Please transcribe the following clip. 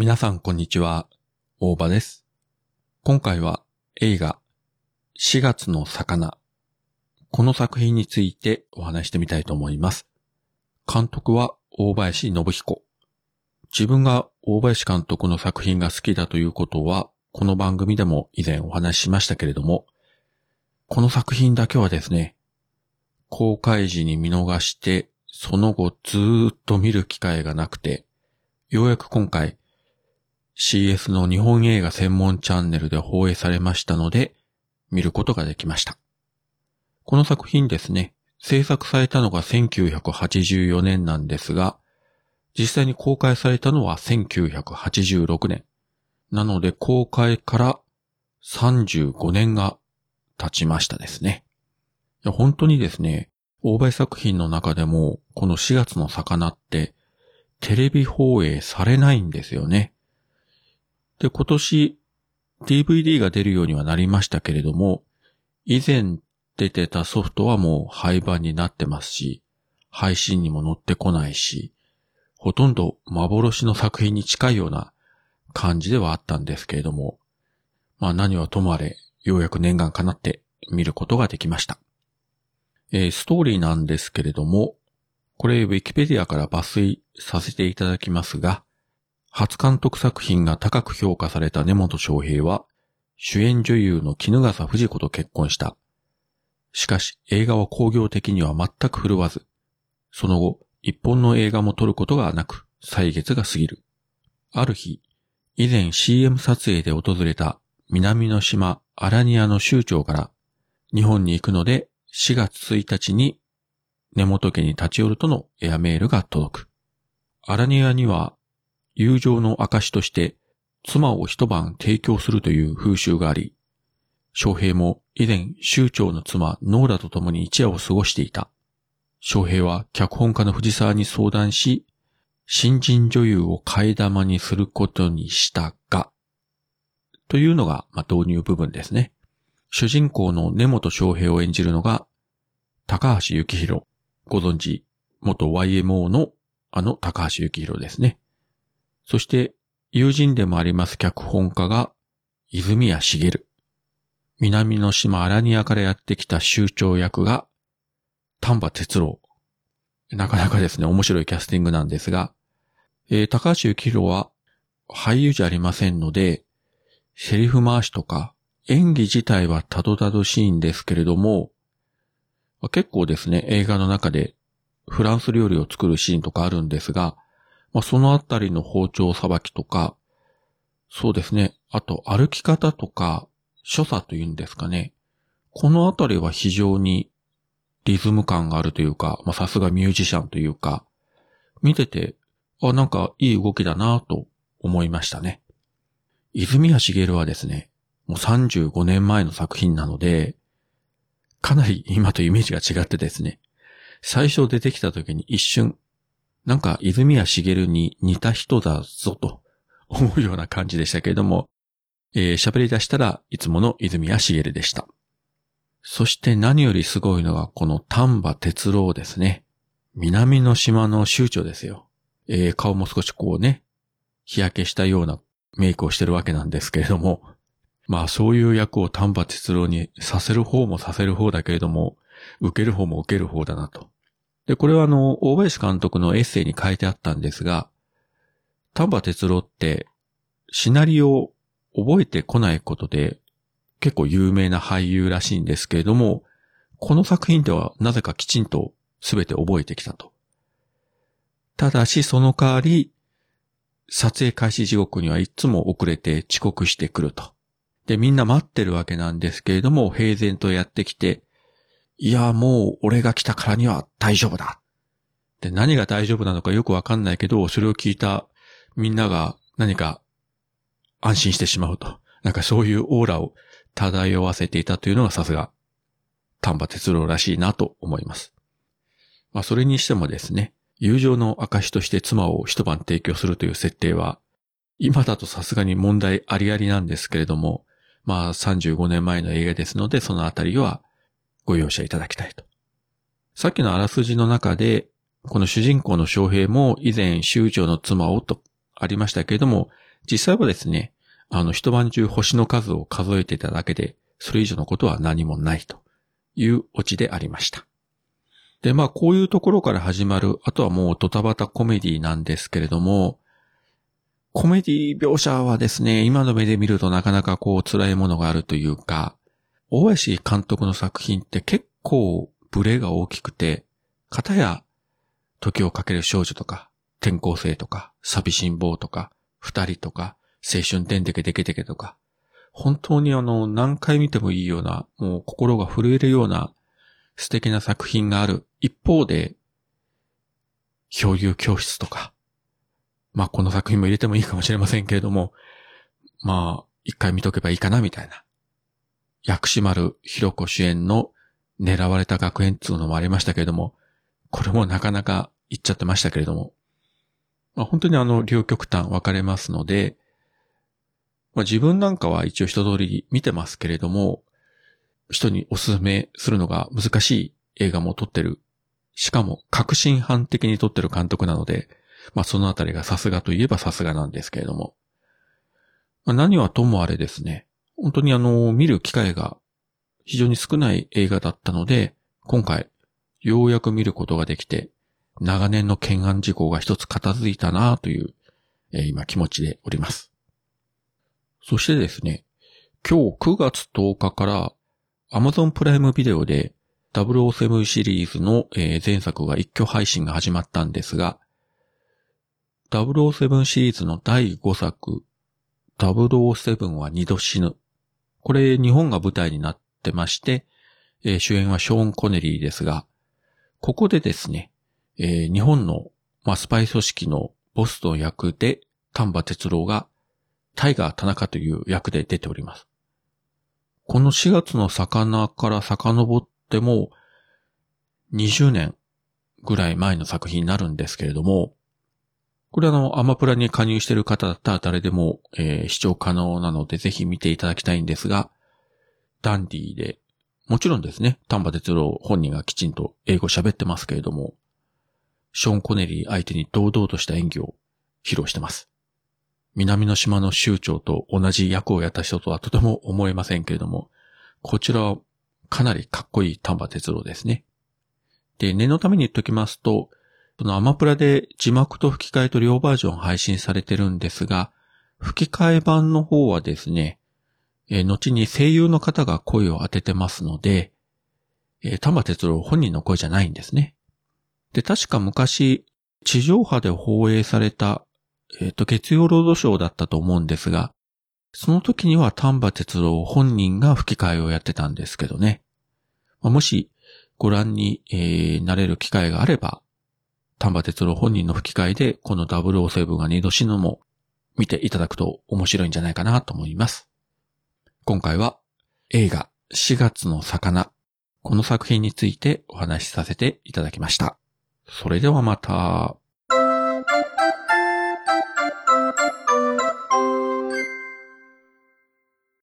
皆さんこんにちは、大場です。今回は映画4月の魚。この作品についてお話してみたいと思います。監督は大林信彦。自分が大林監督の作品が好きだということは、この番組でも以前お話ししましたけれども、この作品だけはですね、公開時に見逃して、その後ずーっと見る機会がなくて、ようやく今回 CS の日本映画専門チャンネルで放映されましたので、見ることができました。この作品ですね、制作されたのが1984年なんですが、実際に公開されたのは1986年。なので公開から35年が経ちましたですね。本当にですね、大林作品の中でも、この4月の魚って、テレビ放映されないんですよね。で、今年 DVD が出るようにはなりましたけれども、以前出てたソフトはもう廃盤になってますし、配信にも載ってこないし、ほとんど幻の作品に近いような感じではあったんですけれども、まあ何はともあれ、ようやく念願かなって見ることができました。えーストーリーなんですけれども、これウィキペディアから抜粋させていただきますが、初監督作品が高く評価された根本翔平は、主演女優の絹笠藤子と結婚した。しかし映画は工業的には全く振るわず、その後、一本の映画も撮ることがなく、歳月が過ぎる。ある日、以前 CM 撮影で訪れた南の島アラニアの州長から、日本に行くので4月1日に根本家に立ち寄るとのエアメールが届く。アラニアには友情の証として妻を一晩提供するという風習があり、翔平も以前州長の妻ノーラと共に一夜を過ごしていた。翔平は脚本家の藤沢に相談し、新人女優を替え玉にすることにしたが、というのが、まあ、導入部分ですね。主人公の根本翔平を演じるのが、高橋幸宏。ご存知、元 YMO のあの高橋幸宏ですね。そして、友人でもあります脚本家が、泉谷茂。南の島アラニアからやってきた州長役が、丹波哲郎。なかなかですね、面白いキャスティングなんですが、えー高橋幸宏は俳優じゃありませんので、セリフ回しとか演技自体はたどたどしいんですけれども、結構ですね、映画の中でフランス料理を作るシーンとかあるんですが、まあ、そのあたりの包丁さばきとか、そうですね、あと歩き方とか、所作というんですかね。このあたりは非常にリズム感があるというか、まあ、さすがミュージシャンというか、見てて、あ、なんかいい動きだなと思いましたね。泉谷茂はですね、もう35年前の作品なので、かなり今とイメージが違ってですね、最初出てきた時に一瞬、なんか泉谷茂に似た人だぞと思うような感じでしたけれども、えー喋り出したらいつもの泉谷茂でした。そして何よりすごいのがこの丹波哲郎ですね。南の島の州長ですよ。えー顔も少しこうね、日焼けしたようなメイクをしてるわけなんですけれども、まあそういう役を丹波哲郎にさせる方もさせる方だけれども、受ける方も受ける方だなと。で、これはあの、大林監督のエッセイに書いてあったんですが、丹波哲郎ってシナリオを覚えてこないことで結構有名な俳優らしいんですけれども、この作品ではなぜかきちんと全て覚えてきたと。ただしその代わり、撮影開始時刻にはいつも遅れて遅刻してくると。で、みんな待ってるわけなんですけれども、平然とやってきて、いや、もう俺が来たからには大丈夫だ。で、何が大丈夫なのかよくわかんないけど、それを聞いたみんなが何か安心してしまうと。なんかそういうオーラを漂わせていたというのがさすが丹波哲郎らしいなと思います。まあそれにしてもですね、友情の証として妻を一晩提供するという設定は、今だとさすがに問題ありありなんですけれども、まあ35年前の映画ですので、そのあたりはご容赦いただきたいと。さっきのあらすじの中で、この主人公の翔平も以前州長の妻をとありましたけれども、実際はですね、あの、一晩中星の数を数えていただけで、それ以上のことは何もないというオチでありました。で、まあ、こういうところから始まる、あとはもうドタバタコメディなんですけれども、コメディ描写はですね、今の目で見るとなかなかこう辛いものがあるというか、大林監督の作品って結構ブレが大きくて、片や時をかける少女とか、転校生とか、寂しん坊とか、二人とか、青春てんてけてけてけとか、本当にあの、何回見てもいいような、もう心が震えるような素敵な作品がある一方で、漂流教室とか、まあこの作品も入れてもいいかもしれませんけれども、まあ一回見とけばいいかなみたいな。薬師丸ひろ子主演の狙われた学園っていうのもありましたけれども、これもなかなか言っちゃってましたけれども、まあ、本当にあの両極端分かれますので、まあ、自分なんかは一応一通り見てますけれども、人におすすめするのが難しい映画も撮ってる。しかも革新犯的に撮ってる監督なので、まあそのあたりがさすがといえばさすがなんですけれども。まあ、何はともあれですね。本当にあの、見る機会が非常に少ない映画だったので、今回、ようやく見ることができて、長年の懸案事項が一つ片付いたなという、えー、今気持ちでおります。そしてですね、今日9月10日から Amazon プライムビデオで007シリーズの、え、前作が一挙配信が始まったんですが、007シリーズの第5作、007は二度死ぬ。これ日本が舞台になってまして、えー、主演はショーン・コネリーですが、ここでですね、えー、日本の、まあ、スパイ組織のボストン役で丹波哲郎がタイガー田中という役で出ております。この4月の魚から遡っても20年ぐらい前の作品になるんですけれども、これあの、アマプラに加入している方だったら誰でも、えー、視聴可能なのでぜひ見ていただきたいんですが、ダンディーで、もちろんですね、丹波哲郎本人がきちんと英語喋ってますけれども、ショーン・コネリー相手に堂々とした演技を披露してます。南の島の州長と同じ役をやった人とはとても思えませんけれども、こちらはかなりかっこいい丹波哲郎ですね。で、念のために言っときますと、そのアマプラで字幕と吹き替えと両バージョン配信されてるんですが、吹き替え版の方はですね、えー、後に声優の方が声を当ててますので、えー、玉哲郎本人の声じゃないんですね。で、確か昔、地上波で放映された、えっ、ー、と、月曜ロードショーだったと思うんですが、その時には丹波哲郎本人が吹き替えをやってたんですけどね。まあ、もしご覧に、えー、なれる機会があれば、丹波哲郎本人の吹き替えでこの007が二度死ぬも見ていただくと面白いんじゃないかなと思います。今回は映画4月の魚、この作品についてお話しさせていただきました。それではまた。